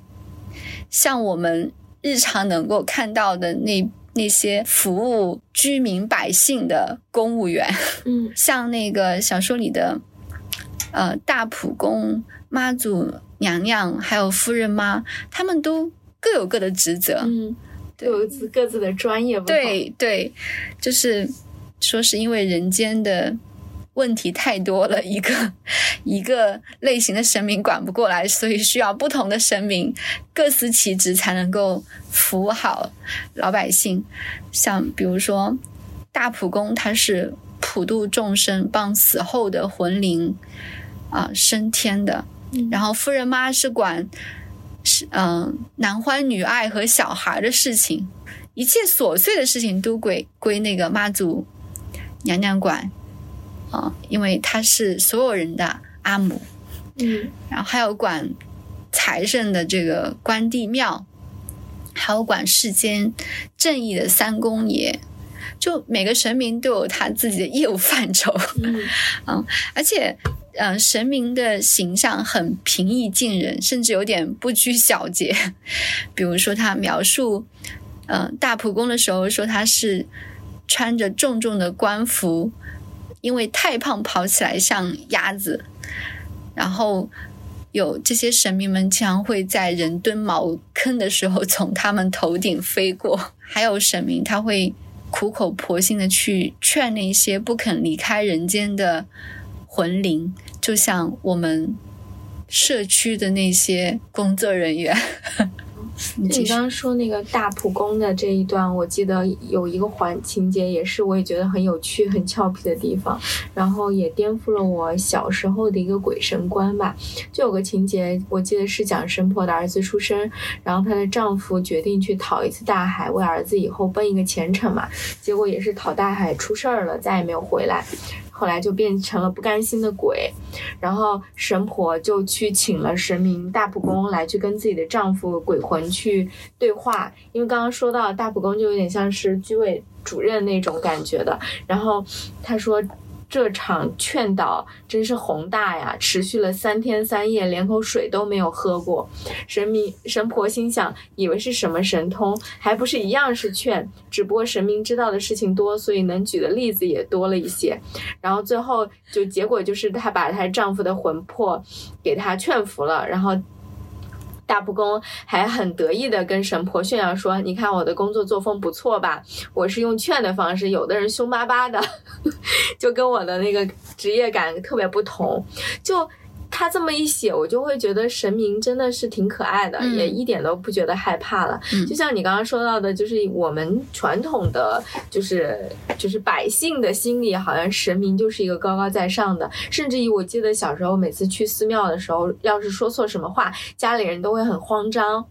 像我们日常能够看到的那那些服务居民百姓的公务员，嗯 像那个小说里的呃大普公、妈祖娘娘还有夫人妈，他们都各有各的职责。嗯，对各自各自的专业不同，对对，就是说是因为人间的问题太多了，一个一个类型的神明管不过来，所以需要不同的神明各司其职，才能够服务好老百姓。像比如说大普公，他是普度众生，帮死后的魂灵啊、升天的。嗯然后夫人妈是管是嗯、男欢女爱和小孩的事情，一切琐碎的事情都归归那个妈祖娘娘管。啊、因为她是所有人的阿母。嗯。然后还有管财政的这个关帝庙，还有管世间正义的三公爷，就每个神明都有他自己的业务范畴。嗯。而且，呃，神明的形象很平易近人，甚至有点不拘小节。比如说，他描述，呃，大普公的时候说他是穿着重重的官服，因为太胖跑起来像鸭子。然后，有这些神明们经常会在人蹲茅坑的时候 从他们头顶飞过。还有神明他会苦口婆心的去劝那些不肯离开人间的魂灵，就像我们社区的那些工作人员。你刚刚说那个大普公的这一段，我记得有一个环情节，也是我也觉得很有趣、很俏皮的地方，然后也颠覆了我小时候的一个鬼神观吧。就有个情节，我记得是讲神婆的儿子出生，然后她的丈夫决定去讨一次大海，为儿子以后奔一个前程嘛。结果也是讨大海出事儿了，再也没有回来。后来就变成了不甘心的鬼，然后神婆就去请了神明大普公来去跟自己的丈夫鬼魂去对话，因为刚刚说到大普公就有点像是居委主任那种感觉的，然后他说。这场劝导真是宏大呀，持续了三天三夜，连口水都没有喝过。神明神婆心想，以为是什么神通，还不是一样是劝，只不过神明知道的事情多，所以能举的例子也多了一些。然后最后就结果就是她把她丈夫的魂魄给她劝服了，然后。大不公还很得意的跟神婆炫耀说：“你看我的工作作风不错吧？我是用劝的方式，有的人凶巴巴的，就跟我的那个职业感特别不同。就他这么一写，我就会觉得神明真的是挺可爱的，嗯也一点都不觉得害怕了。嗯就像你刚刚说到的，就是我们传统的，就是就是百姓的心里，好像神明就是一个高高在上的，甚至于我记得小时候每次去寺庙的时候，要是说错什么话，家里人都会很慌张，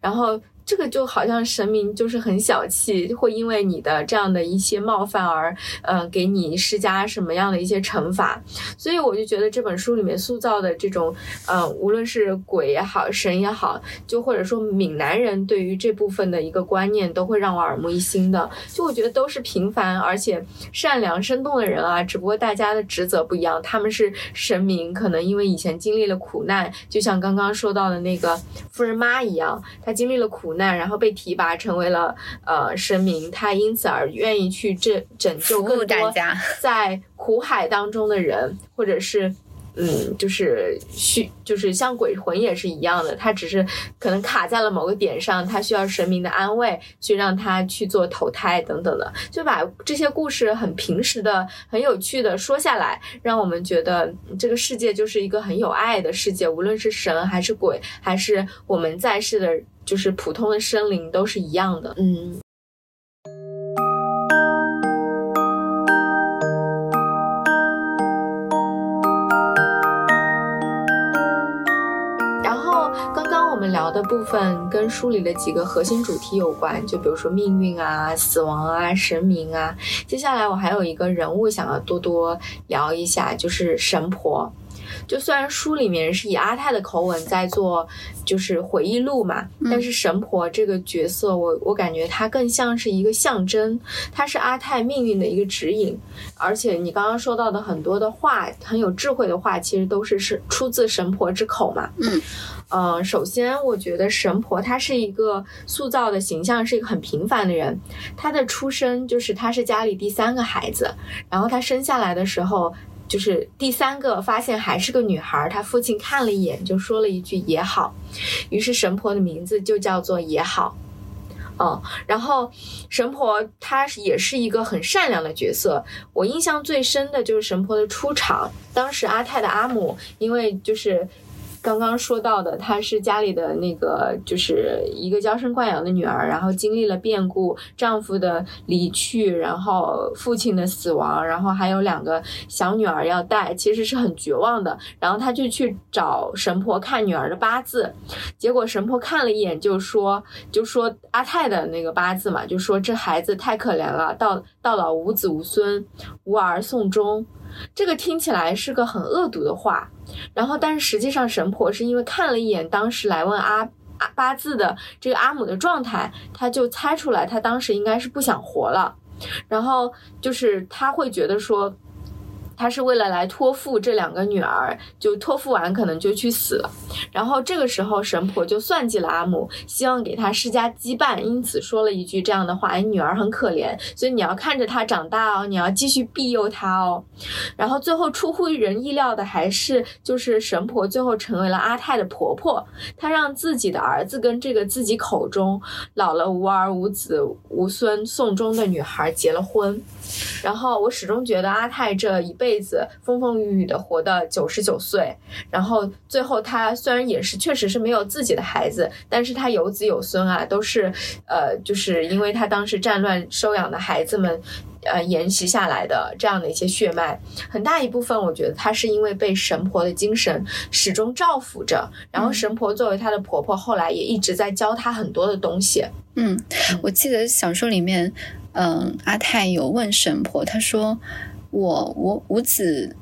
然后。这个就好像神明就是很小气，会因为你的这样的一些冒犯而，呃，给你施加什么样的一些惩罚。所以我就觉得这本书里面塑造的这种，呃，无论是鬼也好，神也好，就或者说闽南人对于这部分的一个观念，都会让我耳目一新的。就我觉得都是平凡而且善良生动的人啊，只不过大家的职责不一样。他们是神明，可能因为以前经历了苦难，就像刚刚说到的那个夫人妈一样，她经历了苦难，然后被提拔成为了呃神明，他因此而愿意去拯拯救更多，在苦海当中的人，或者是。嗯，就是需就是像鬼魂也是一样的，他只是可能卡在了某个点上，他需要神明的安慰，去让他去做投胎等等的，就把这些故事很平实的、很有趣的说下来，让我们觉得这个世界就是一个很有爱的世界，无论是神还是鬼，还是我们在世的，就是普通的生灵，都是一样的。嗯。然后刚刚我们聊的部分跟书里的几个核心主题有关，就比如说命运啊、死亡啊、神明啊。接下来我还有一个人物想要多多聊一下，就是神婆。就虽然书里面是以阿泰的口吻在做，就是回忆录嘛，但是神婆这个角色，我我感觉她更像是一个象征，她是阿泰命运的一个指引。而且你刚刚说到的很多的话，很有智慧的话，其实都是是出自神婆之口嘛。嗯，呃，首先我觉得神婆她是一个塑造的形象，是一个很平凡的人。她的出生就是她是家里第三个孩子，然后她生下来的时候。就是第三个发现还是个女孩，她父亲看了一眼就说了一句也好，于是神婆的名字就叫做也好，哦，然后神婆她也是一个很善良的角色，我印象最深的就是神婆的出场，当时阿泰的阿母因为就是。刚刚说到的，她是家里的那个，就是一个娇生惯养的女儿，然后经历了变故，丈夫的离去，然后父亲的死亡，然后还有两个小女儿要带，其实是很绝望的。然后她就去找神婆看女儿的八字，结果神婆看了一眼，就说，就说阿泰的那个八字嘛，就说这孩子太可怜了，到到老无子无孙，无儿送终。这个听起来是个很恶毒的话，然后但是实际上神婆是因为看了一眼当时来问阿阿八字的这个阿母的状态，他就猜出来他当时应该是不想活了，然后就是他会觉得说。他是为了来托付这两个女儿，就托付完可能就去死了。然后这个时候神婆就算计了阿母，希望给他施加羁绊，因此说了一句这样的话：“哎，女儿很可怜，所以你要看着她长大哦，你要继续庇佑她哦。”然后最后出乎人意料的还是就是神婆最后成为了阿泰的婆婆，她让自己的儿子跟这个自己口中老了无儿无子无孙送终的女孩结了婚。然后我始终觉得阿泰这一辈子风风雨雨的活到九十九岁，然后最后他虽然也是确实是没有自己的孩子，但是他有子有孙啊，都是呃，就是因为他当时战乱收养的孩子们，呃，沿袭下来的这样的一些血脉，很大一部分我觉得他是因为被神婆的精神始终照拂着，然后神婆作为她的婆婆，后来也一直在教她很多的东西。嗯，我记得小说里面。嗯，阿泰有问神婆，他说：“我我无子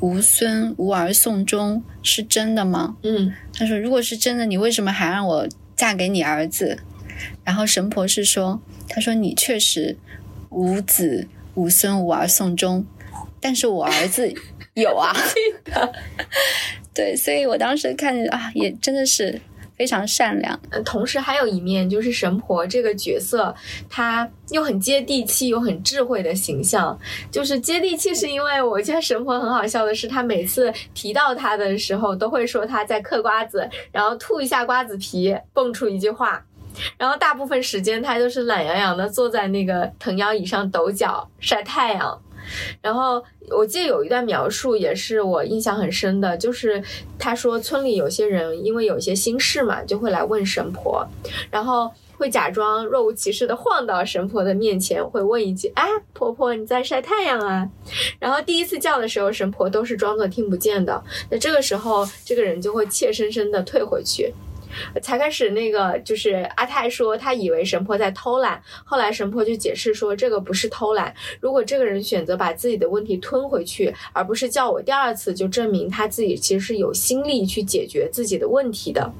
无孙无儿送终是真的吗？”嗯，他说：“如果是真的，你为什么还让我嫁给你儿子？”然后神婆是说：“他说你确实无子无孙无儿送终，但是我儿子有啊。” 对，所以我当时看啊，也真的是。非常善良，同时还有一面就是神婆这个角色，她又很接地气又很智慧的形象。就是接地气，是因为我觉得神婆很好笑的是，她每次提到她的时候，都会说她在嗑瓜子，然后吐一下瓜子皮，蹦出一句话。然后大部分时间她都是懒洋洋的坐在那个藤摇椅上抖脚晒太阳。然后我记得有一段描述也是我印象很深的，就是他说村里有些人因为有些心事嘛，就会来问神婆，然后会假装若无其事的晃到神婆的面前，会问一句：“哎，婆婆你在晒太阳啊？”然后第一次叫的时候，神婆都是装作听不见的，那这个时候这个人就会怯生生的退回去。才开始那个就是阿泰说他以为神婆在偷懒，后来神婆就解释说这个不是偷懒。如果这个人选择把自己的问题吞回去，而不是叫我第二次，就证明他自己其实是有心力去解决自己的问题的。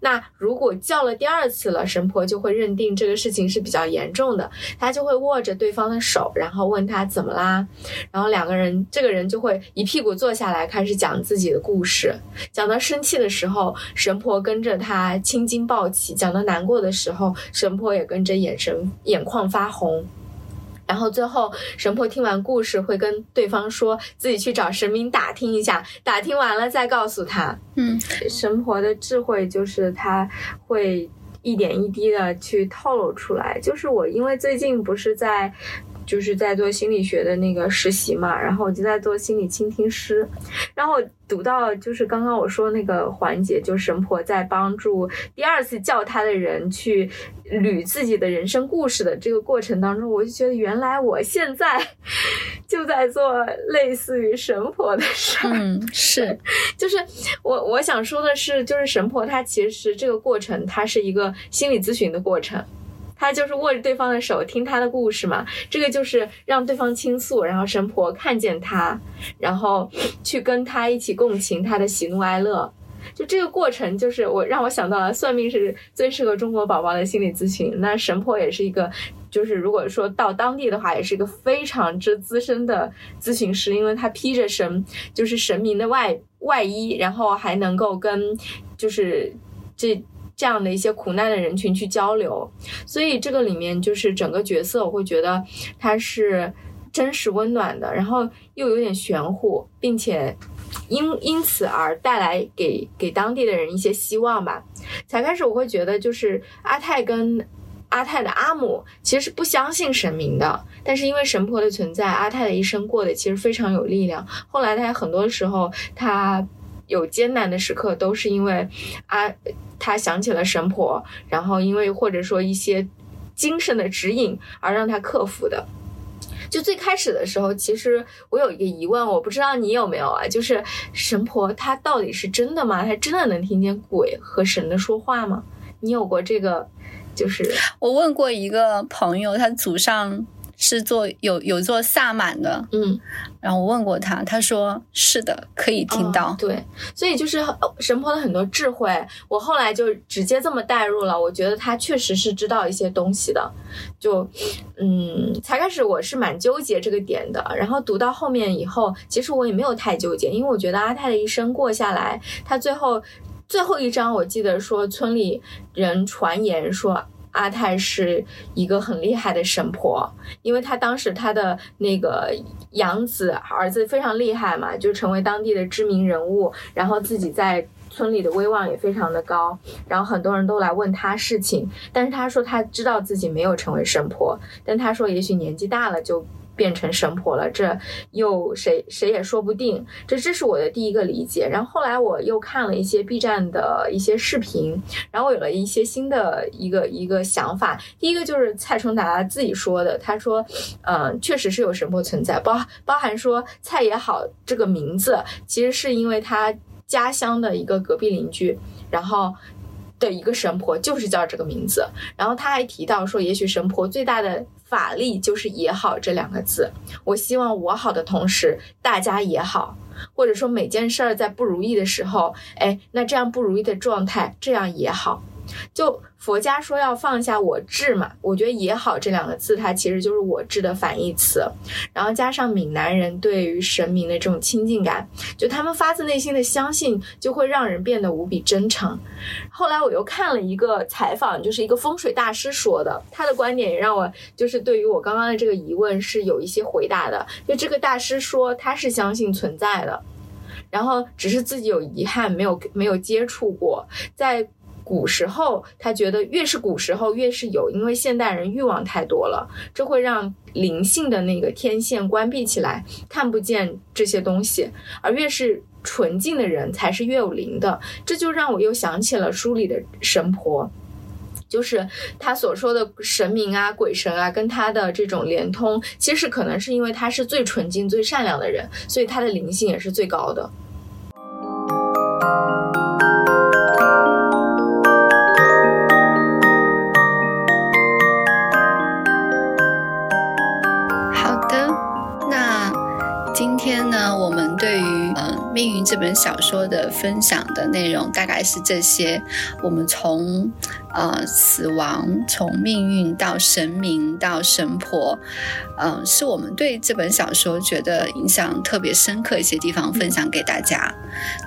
那如果叫了第二次了，神婆就会认定这个事情是比较严重的，他就会握着对方的手，然后问他怎么啦，然后两个人这个人就会一屁股坐下来开始讲自己的故事，讲到生气的时候，神婆跟着他青筋暴起；讲到难过的时候，神婆也跟着眼神眼眶发红。然后最后，神婆听完故事，会跟对方说自己去找神明打听一下，打听完了再告诉他。嗯，神婆的智慧就是他会一点一滴的去透露出来。就是我，因为最近不是在。就是在做心理学的那个实习嘛，然后我就在做心理倾听师，然后读到就是刚刚我说那个环节，就神婆在帮助第二次叫他的人去捋自己的人生故事的这个过程当中，我就觉得原来我现在 就在做类似于神婆的事儿。嗯，是，就是我我想说的是，就是神婆她其实这个过程，它是一个心理咨询的过程。他就是握着对方的手听他的故事嘛。这个就是让对方倾诉，然后神婆看见他，然后去跟他一起共情他的喜怒哀乐。就这个过程，就是我让我想到了算命是最适合中国宝宝的心理咨询。那神婆也是一个，就是如果说到当地的话，也是一个非常之资深的咨询师，因为他披着神，就是神明的外外衣，然后还能够跟就是这这样的一些苦难的人群去交流。所以这个里面就是整个角色，我会觉得他是真实温暖的，然后又有点玄乎，并且。因因此而带来给给当地的人一些希望吧。才开始我会觉得，就是阿泰跟阿泰的阿母其实是不相信神明的，但是因为神婆的存在，阿泰的一生过得其实非常有力量。后来他很多时候他有艰难的时刻，都是因为啊他想起了神婆，然后因为或者说一些精神的指引而让他克服的。就最开始的时候，其实我有一个疑问，我不知道你有没有啊？就是神婆她到底是真的吗？她真的能听见鬼和神的说话吗？你有过这个？就是我问过一个朋友，他祖上。是做有有做萨满的，嗯，然后我问过他，他说是的，可以听到。对，所以就是神婆的很多智慧，我后来就直接这么带入了。我觉得他确实是知道一些东西的，就嗯，才开始我是蛮纠结这个点的。然后读到后面以后，其实我也没有太纠结，因为我觉得阿泰的一生过下来，他最后最后一章我记得说村里人传言说。阿泰是一个很厉害的神婆，因为他当时他的那个养子儿子非常厉害嘛，就成为当地的知名人物，然后自己在村里的威望也非常的高，然后很多人都来问他事情，但是他说他知道自己没有成为神婆，但他说也许年纪大了就。变成神婆了，这又谁谁也说不定。这这是我的第一个理解。然后后来我又看了一些 B 站的一些视频，然后我有了一些新的一个一个想法。第一个就是蔡崇达自己说的，他说，嗯，确实是有神婆存在，包包含说蔡也好这个名字，其实是因为他家乡的一个隔壁邻居，然后的一个神婆就是叫这个名字。然后他还提到说，也许神婆最大的。法力就是也好这两个字，我希望我好的同时，大家也好，或者说每件事儿在不如意的时候，哎，那这样不如意的状态，这样也好。就佛家说要放下我执嘛，我觉得也好这两个字，它其实就是我执的反义词。然后加上闽南人对于神明的这种亲近感，就他们发自内心的相信，就会让人变得无比真诚。后来我又看了一个采访，就是一个风水大师说的，他的观点也让我就是对于我刚刚的这个疑问是有一些回答的。就这个大师说他是相信存在的，然后只是自己有遗憾，没有没有接触过，在。古时候，他觉得越是古时候越是有，因为现代人欲望太多了，这会让灵性的那个天线关闭起来，看不见这些东西。而越是纯净的人，才是越有灵的。这就让我又想起了书里的神婆，就是他所说的神明啊、鬼神啊，跟他的这种连通，其实可能是因为他是最纯净、最善良的人，所以他的灵性也是最高的。对于嗯命运这本小说的分享的内容大概是这些。我们从呃死亡，从命运到神明到神婆，嗯，是我们对这本小说觉得影响特别深刻一些地方分享给大家。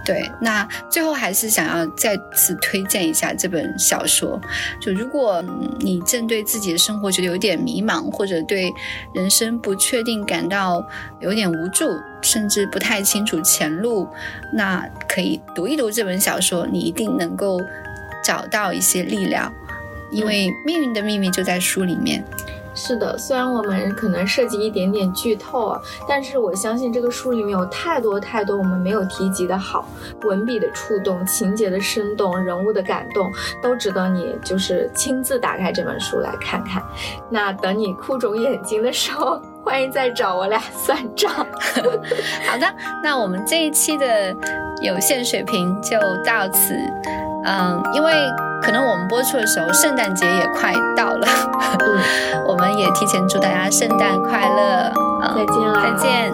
对，那最后还是想要再次推荐一下这本小说。就如果你正对自己的生活觉得有点迷茫，或者对人生不确定感到有点无助。甚至不太清楚前路，那可以读一读这本小说，你一定能够找到一些力量，因为命运的秘密就在书里面。是的，虽然我们可能涉及一点点剧透啊，但是我相信这个书里面有太多太多我们没有提及的好文笔的触动、情节的生动、人物的感动，都值得你就是亲自打开这本书来看看。那等你哭肿眼睛的时候。欢迎再找我俩算账。好的，那我们这一期的有限水平就到此，嗯因为可能我们播出的时候圣诞节也快到了 我们也提前祝大家圣诞快乐再见了再见。